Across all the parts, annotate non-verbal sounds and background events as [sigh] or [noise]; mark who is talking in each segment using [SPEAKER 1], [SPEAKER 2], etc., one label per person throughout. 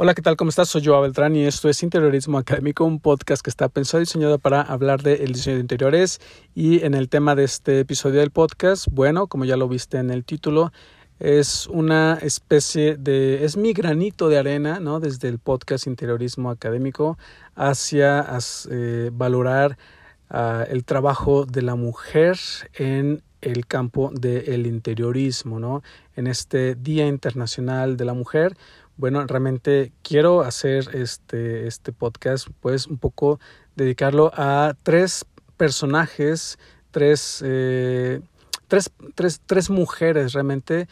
[SPEAKER 1] Hola, ¿qué tal? ¿Cómo estás? Soy Joa Beltrán y esto es Interiorismo Académico, un podcast que está pensado y diseñado para hablar del de diseño de interiores. Y en el tema de este episodio del podcast, bueno, como ya lo viste en el título, es una especie de, es mi granito de arena, ¿no? Desde el podcast Interiorismo Académico hacia eh, valorar uh, el trabajo de la mujer en el campo del interiorismo, ¿no? En este Día Internacional de la Mujer, bueno, realmente quiero hacer este, este podcast, pues un poco dedicarlo a tres personajes, tres, eh, tres, tres, tres mujeres realmente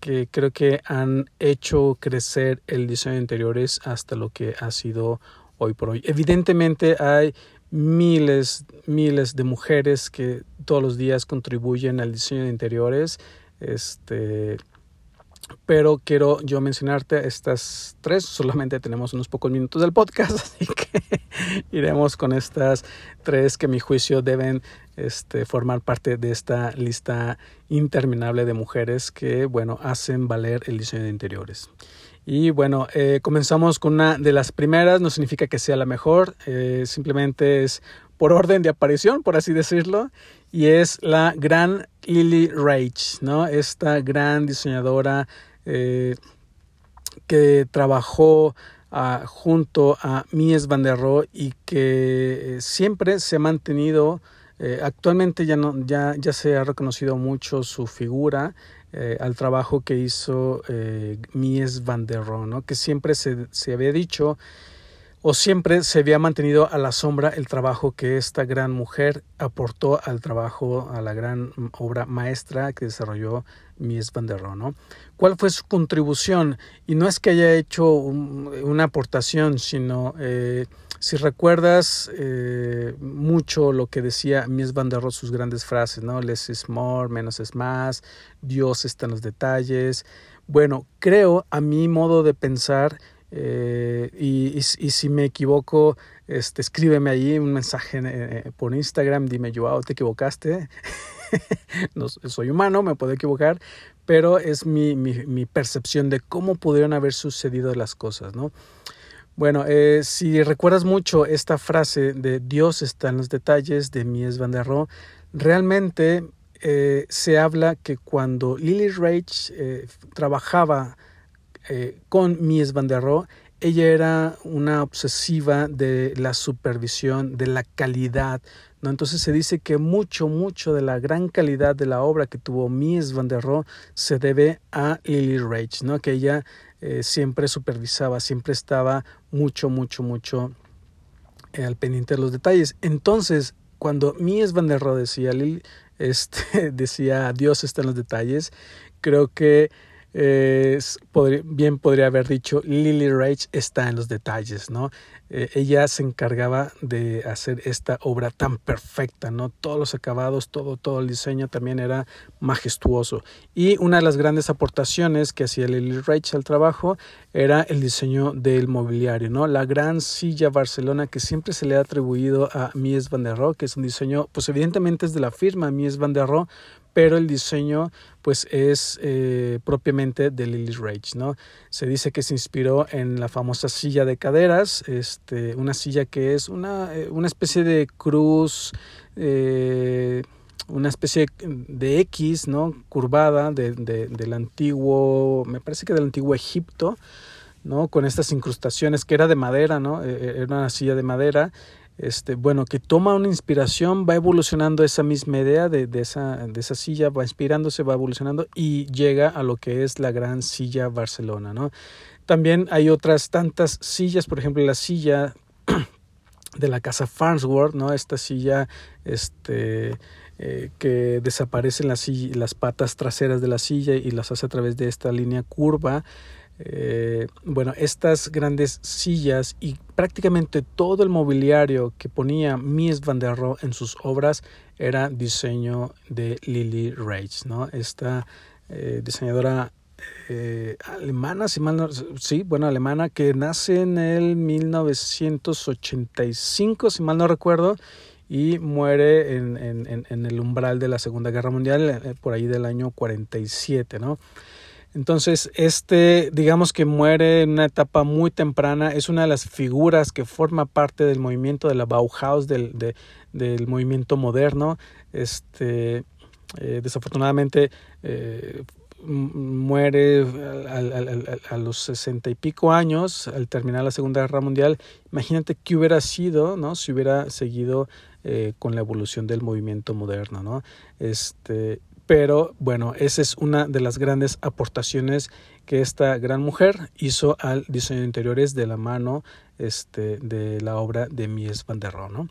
[SPEAKER 1] que creo que han hecho crecer el diseño de interiores hasta lo que ha sido hoy por hoy. Evidentemente hay miles, miles de mujeres que todos los días contribuyen al diseño de interiores. Este, pero quiero yo mencionarte estas tres. Solamente tenemos unos pocos minutos del podcast, [laughs] así que iremos con estas tres que a mi juicio deben este, formar parte de esta lista interminable de mujeres que, bueno, hacen valer el diseño de interiores. Y bueno, eh, comenzamos con una de las primeras, no significa que sea la mejor, eh, simplemente es por orden de aparición, por así decirlo, y es la gran Lily Rage, ¿no? Esta gran diseñadora eh, que trabajó ah, junto a Mies van der Rohe y que eh, siempre se ha mantenido, eh, actualmente ya, no, ya, ya se ha reconocido mucho su figura, al trabajo que hizo Mies van der Rohe, ¿no? que siempre se, se había dicho o siempre se había mantenido a la sombra el trabajo que esta gran mujer aportó al trabajo, a la gran obra maestra que desarrolló Mies van der Rohe, ¿no? ¿Cuál fue su contribución? Y no es que haya hecho una aportación, sino eh, si recuerdas eh, mucho lo que decía Mies van der Rohe, sus grandes frases, ¿no? Less is more, menos es más, Dios está en los detalles. Bueno, creo, a mi modo de pensar, eh, y, si me equivoco, este, escríbeme ahí un mensaje eh, por Instagram, dime, Joao, te equivocaste. [laughs] soy humano, me puedo equivocar, pero es mi, percepción de cómo pudieron haber sucedido las cosas, ¿no? Bueno, eh, si recuerdas mucho esta frase de Dios está en los detalles de Mies van der Rohe, realmente eh, se habla que cuando Lily Rage eh, trabajaba eh, con Mies van der Rohe, ella era una obsesiva de la supervisión, de la calidad, ¿no? Entonces se dice que mucho, mucho de la gran calidad de la obra que tuvo Mies van der Rohe se debe a Lily Rage, ¿no? Que ella eh, siempre supervisaba, siempre estaba mucho, mucho, mucho eh, al pendiente de los detalles. Entonces, cuando Mies van der Rohe decía, Lily, este, [laughs] decía Dios está en los detalles, creo que bien podría haber dicho Lily Rage está en los detalles, ¿no? Eh, ella se encargaba de hacer esta obra tan perfecta, ¿no? Todos los acabados, todo, todo el diseño también era majestuoso. Y una de las grandes aportaciones que hacía Lily Rage al trabajo era el diseño del mobiliario, ¿no? La gran silla Barcelona que siempre se le ha atribuido a Mies van der Rohe, que es un diseño, pues evidentemente es de la firma Mies van der Rohe, pero el diseño pues es eh, propiamente de Lily Rage, ¿no? Se dice que se inspiró en la famosa silla de caderas, este, una silla que es una, eh, una especie de cruz, eh, una especie de X, ¿no? Curvada de, de, del antiguo, me parece que del antiguo Egipto, ¿no? Con estas incrustaciones que era de madera, ¿no? Era una silla de madera este, bueno, que toma una inspiración, va evolucionando esa misma idea de, esa silla, va inspirándose, va evolucionando y llega a lo que es la gran silla Barcelona, ¿no? También hay otras tantas sillas, por ejemplo, la silla de la casa Farnsworth, ¿no? Esta silla, este, eh, que desaparecen las, las patas traseras de la silla y las hace a través de esta línea curva. Eh, bueno, estas grandes sillas y prácticamente todo el mobiliario que ponía Mies van der Rohe en sus obras era diseño de Lily Rage, ¿no? Esta eh, diseñadora eh, alemana, si mal no, sí, bueno, alemana, que nace en el 1985, si mal no recuerdo, y muere en, en, en el umbral de la Segunda Guerra Mundial, por ahí del año 47, ¿no? Entonces, este, digamos que muere en una etapa muy temprana, es una de las figuras que forma parte del movimiento de la Bauhaus, del, del movimiento moderno. Este, eh, desafortunadamente eh, muere a, los sesenta y pico años al terminar la Segunda Guerra Mundial. Imagínate qué hubiera sido, ¿no? Si hubiera seguido eh, con la evolución del movimiento moderno, ¿no? Este, pero bueno, esa es una de las grandes aportaciones que esta gran mujer hizo al diseño de interiores de la mano este, de la obra de Mies van der Rohe, ¿no?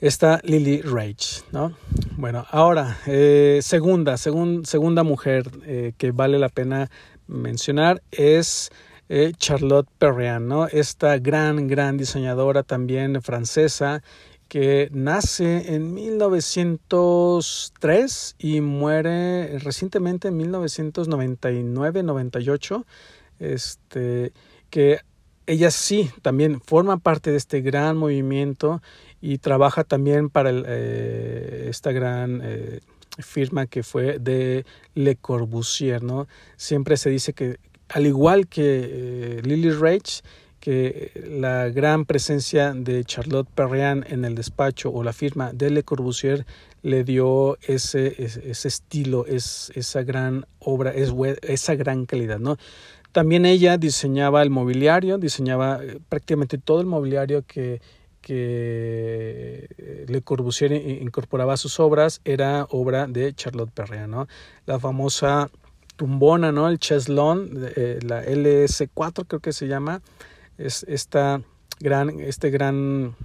[SPEAKER 1] Está Lily Rage, ¿no? Bueno, ahora, eh, segunda, segunda mujer eh, que vale la pena mencionar es eh, Charlotte Perriand, ¿no? Esta gran, gran diseñadora también francesa que nace en 1903 y muere recientemente en 1999-98, este, que ella sí también forma parte de este gran movimiento y trabaja también para eh, esta gran eh, firma que fue de Le Corbusier, ¿no? Siempre se dice que al igual que eh, Lily Rage, que la gran presencia de Charlotte Perriand en el despacho o la firma de Le Corbusier le dio ese, ese, estilo, es, esa gran obra, es, esa gran calidad, ¿no? También ella diseñaba el mobiliario, diseñaba prácticamente todo el mobiliario que que eh, Le Corbusier incorporaba a sus obras era obra de Charlotte Perriand, ¿no? La famosa tumbona, ¿no? El cheslon, eh, la LS4 creo que se llama, es esta gran, este gran,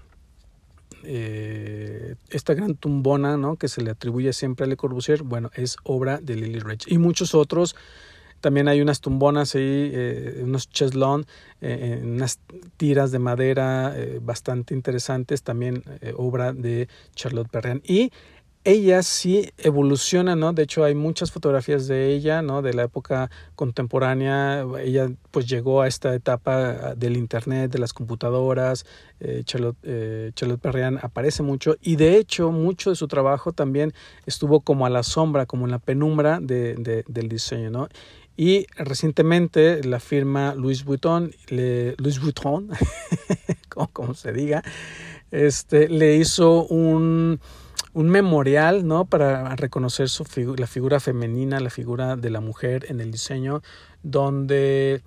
[SPEAKER 1] eh, esta gran tumbona, ¿no? Que se le atribuye siempre a Le Corbusier, bueno, es obra de Lily Rich y muchos otros también hay unas tumbonas ahí, eh, unos cheslón, eh, unas tiras de madera bastante interesantes, también obra de Charlotte Perriand. Y ella sí evoluciona, ¿no? De hecho, hay muchas fotografías de ella, ¿no? De la época contemporánea. Ella pues llegó a esta etapa del Internet, de las computadoras. Charlotte, Charlotte Perriand aparece mucho y de hecho mucho de su trabajo también estuvo como a la sombra, como en la penumbra de, del diseño, ¿no? Y recientemente la firma Louis Vuitton, le, Louis Vuitton, [laughs] como, se diga, este, le hizo un, un memorial ¿no? para reconocer su la figura femenina, la figura de la mujer en el diseño, donde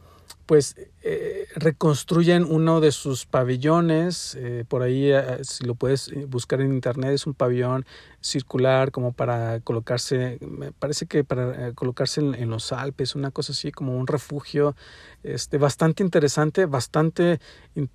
[SPEAKER 1] pues eh, reconstruyen uno de sus pabellones, eh, por ahí eh, si lo puedes buscar en internet es un pabellón circular como para colocarse, me parece que para colocarse en, los Alpes, una cosa así como un refugio este, bastante interesante, bastante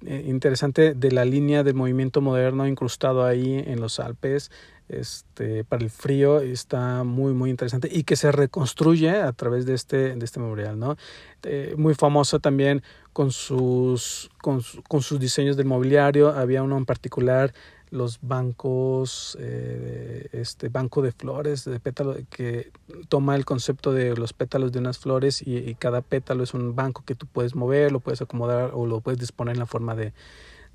[SPEAKER 1] interesante de la línea del movimiento moderno incrustado ahí en los Alpes, este, para el frío está muy muy interesante y que se reconstruye a través de este, de este memorial, ¿no? Eh, muy famosa también con sus, con, sus diseños del mobiliario, había uno en particular los bancos, eh, este banco de flores, de pétalo, que toma el concepto de los pétalos de unas flores y, y, cada pétalo es un banco que tú puedes mover, lo puedes acomodar o lo puedes disponer en la forma de,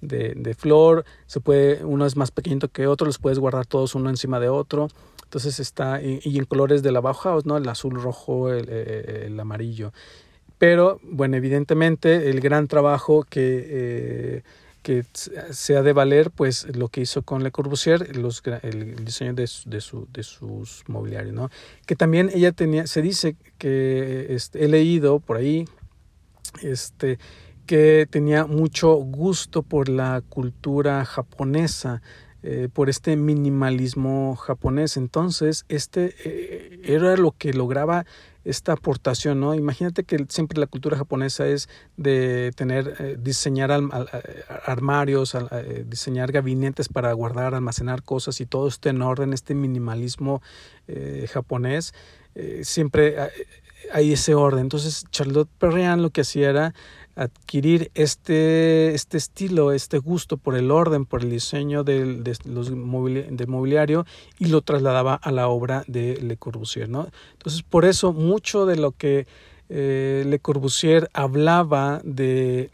[SPEAKER 1] de, de, flor, se puede, uno es más pequeñito que otro, los puedes guardar todos uno encima de otro. Entonces está, y, en colores de la Bauhaus, ¿no? El azul, rojo, el, el, amarillo. Pero, bueno, evidentemente el gran trabajo que, eh, que se ha de valer, pues lo que hizo con Le Corbusier, los, el diseño de, de, su, de sus mobiliarios, ¿no? Que también ella tenía, se dice que este, he leído por ahí, este, que tenía mucho gusto por la cultura japonesa, eh, por este minimalismo japonés. Entonces, este eh, era lo que lograba esta aportación, ¿no? Imagínate que siempre la cultura japonesa es de tener, eh, diseñar armarios, diseñar gabinetes para guardar, almacenar cosas y todo esté en orden, este minimalismo japonés, siempre hay ese orden. Entonces, Charlotte Perriand lo que hacía era adquirir este, este estilo, este gusto por el orden, por el diseño del, de los mobiliario y lo trasladaba a la obra de Le Corbusier. ¿no? Entonces, por eso mucho de lo que eh, Le Corbusier hablaba de,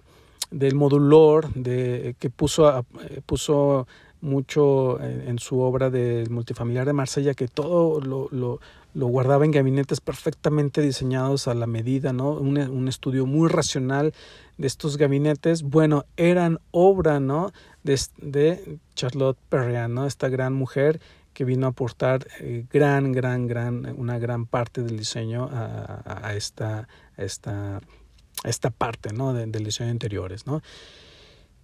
[SPEAKER 1] del modulor, de, que puso, puso mucho en, su obra de multifamiliar de Marsella, que todo lo, lo, lo, guardaba en gabinetes perfectamente diseñados a la medida, ¿no? Un, estudio muy racional de estos gabinetes, bueno, eran obra, ¿no? De, Charlotte Perriand, ¿no? Esta gran mujer que vino a aportar eh, gran, gran, gran, una gran parte del diseño a, a esta, esta, esta parte ¿no? del diseño de interiores. ¿no?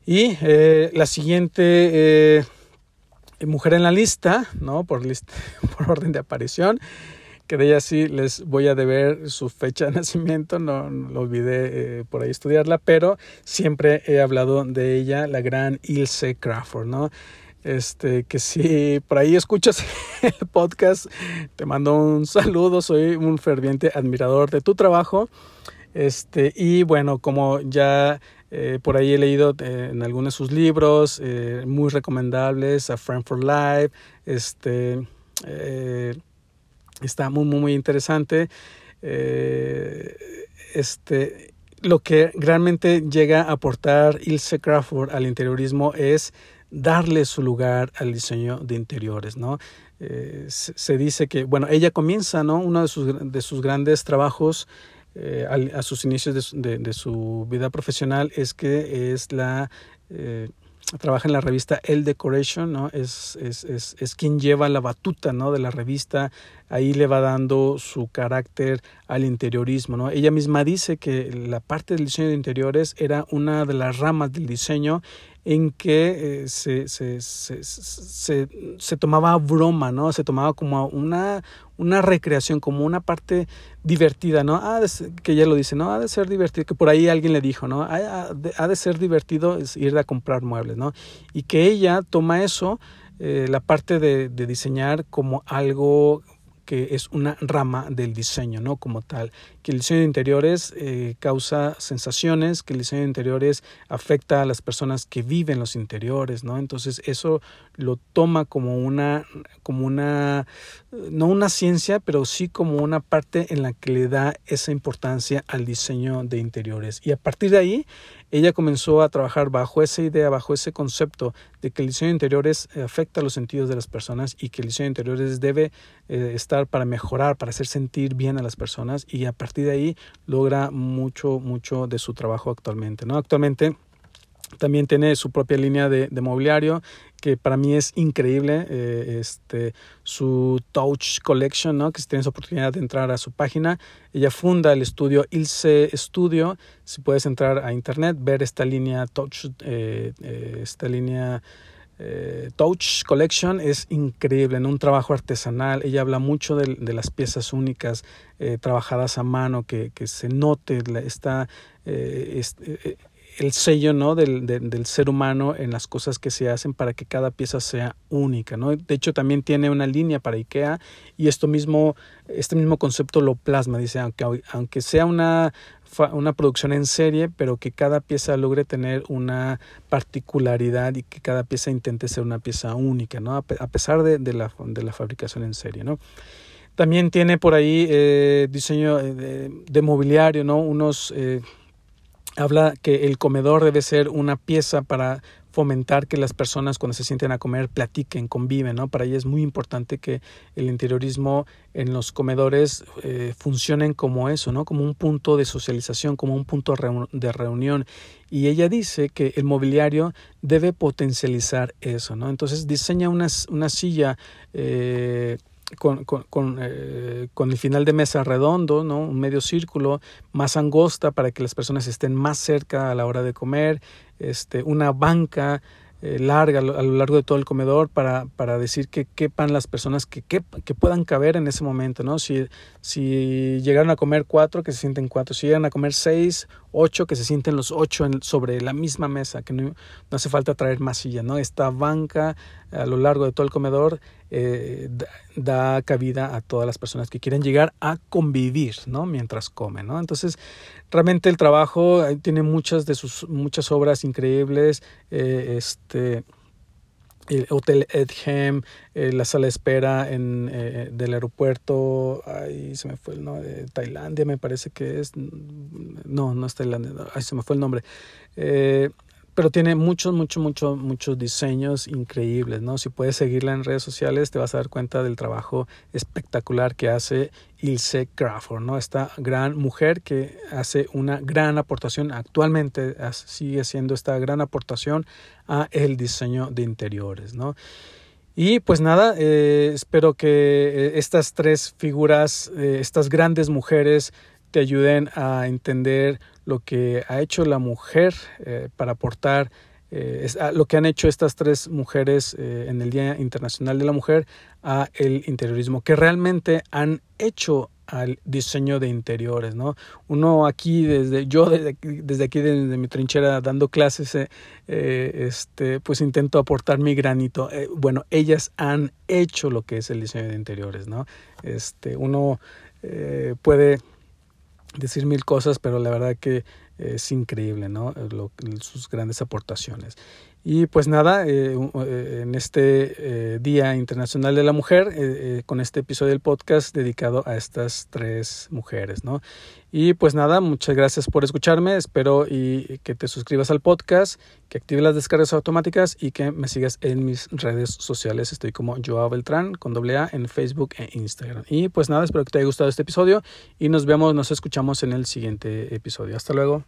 [SPEAKER 1] Y eh, la siguiente eh, mujer en la lista, ¿no? por, lista, [laughs] por orden de aparición, que de ella sí les voy a deber su fecha de [laughs] nacimiento, no, lo olvidé por ahí estudiarla, pero siempre he hablado de ella, la gran Ilse Crawford, ¿no? Este, que si por ahí escuchas [laughs] el podcast, te mando un saludo, soy un ferviente admirador de tu trabajo. Este, y bueno, como ya eh, por ahí he leído eh, en algunos de sus libros, eh, muy recomendables, a Friend for Life, este, está muy, muy, muy interesante. este, lo que realmente llega a aportar Ilse Crawford al interiorismo es darle su lugar al diseño de interiores, ¿no? Eh, se, dice que, bueno, ella comienza, ¿no? Uno de sus, de sus grandes trabajos eh, a, sus inicios de, su vida profesional es que es la... Eh, trabaja en la revista El Decoration, ¿no? Es, es, es, es, quien lleva la batuta, ¿no? De la revista, ahí le va dando su carácter al interiorismo, ¿no? Ella misma dice que la parte del diseño de interiores era una de las ramas del diseño en que eh, se, se, se, se, tomaba broma, ¿no? Se tomaba como una, una recreación, como una parte divertida, ¿no? Que ya lo dice, ¿no? Ha de ser divertido, que por ahí alguien le dijo, ¿no? Ha de, ha de ser divertido ir a comprar muebles, ¿no? Y que ella toma eso, eh, la parte de, de diseñar como algo que es una rama del diseño, ¿no? Como tal, que el diseño de interiores eh, causa sensaciones, que el diseño de interiores afecta a las personas que viven los interiores, ¿no? Entonces eso lo toma como una, como una, no una ciencia, pero sí como una parte en la que le da esa importancia al diseño de interiores. Y a partir de ahí, ella comenzó a trabajar bajo esa idea, bajo ese concepto de que el diseño de interiores eh, afecta a los sentidos de las personas y que el diseño de interiores debe eh, estar para mejorar, para hacer sentir bien a las personas y a partir de ahí logra mucho, mucho de su trabajo actualmente. ¿no? Actualmente también tiene su propia línea de, mobiliario que para mí es increíble. Eh, este, su Touch Collection, ¿no? que si tienes oportunidad de entrar a su página, ella funda el estudio Ilse Studio. Si puedes entrar a internet, ver esta línea Touch, eh, eh, esta línea Touch Collection es increíble, en un trabajo artesanal. Ella habla mucho de, las piezas únicas trabajadas a mano, que, se note esta, este, el sello ¿no? Del, ser humano en las cosas que se hacen para que cada pieza sea única. De hecho, también tiene una línea para IKEA y esto mismo, este mismo concepto lo plasma. Dice, aunque, aunque sea una, una producción en serie, pero que cada pieza logre tener una particularidad y que cada pieza intente ser una pieza única, ¿no? a pesar de, de, la, de la fabricación en serie. ¿no? También tiene por ahí eh, diseño de, de, mobiliario, ¿no? unos... Eh, habla que el comedor debe ser una pieza para fomentar que las personas cuando se sienten a comer platiquen, conviven, ¿no? Para ella es muy importante que el interiorismo en los comedores eh, funcionen como eso, ¿no? Como un punto de socialización, como un punto de reunión. Y ella dice que el mobiliario debe potencializar eso, ¿no? Entonces diseña una, una silla eh, con, con, con, eh, con, el final de mesa redondo, ¿no? un medio círculo, más angosta para que las personas estén más cerca a la hora de comer, este, una banca eh, larga a lo, largo de todo el comedor para, para decir que quepan las personas que, que, puedan caber en ese momento, ¿no? Si, si llegaron a comer cuatro, que se sienten cuatro, si llegan a comer seis, ocho, que se sienten los ocho sobre la misma mesa, que no, no hace falta traer más sillas, ¿no? Esta banca a lo largo de todo el comedor eh, da, cabida a todas las personas que quieren llegar a convivir, ¿no? Mientras comen, ¿no? Entonces, realmente el trabajo tiene muchas de sus muchas obras increíbles, eh, este el Hotel Edgem, eh, la sala de espera en, eh, del aeropuerto, ahí se me fue el nombre, de Tailandia me parece que es, no, no es Tailandia, ahí se me fue el nombre. Eh, pero tiene muchos, muchos, muchos, muchos diseños increíbles, ¿no? Si puedes seguirla en redes sociales, te vas a dar cuenta del trabajo espectacular que hace Ilse Crawford, ¿no? Esta gran mujer que hace una gran aportación, actualmente sigue siendo esta gran aportación a el diseño de interiores, ¿no? Y pues nada, eh, espero que eh, estas tres figuras, eh, estas grandes mujeres, te ayuden a entender lo que ha hecho la mujer para aportar lo que han hecho estas tres mujeres en el Día Internacional de la Mujer a el interiorismo, que realmente han hecho al diseño de interiores, ¿no? Uno aquí desde yo desde, desde aquí desde mi trinchera dando clases, eh, eh, este, pues intento aportar mi granito. Eh, bueno, ellas han hecho lo que es el diseño de interiores, ¿no? Este, uno puede decir mil cosas, pero la verdad que es increíble, ¿no? sus grandes aportaciones. Y pues nada, eh, eh, en este eh, Día Internacional de la Mujer, con este episodio del podcast dedicado a estas tres mujeres, ¿no? Y pues nada, muchas gracias por escucharme, espero y, que te suscribas al podcast, que actives las descargas automáticas y que me sigas en mis redes sociales. Estoy como Joao Beltrán con doble A en Facebook e Instagram. Y pues nada, espero que te haya gustado este episodio y nos vemos, nos escuchamos en el siguiente episodio. Hasta luego.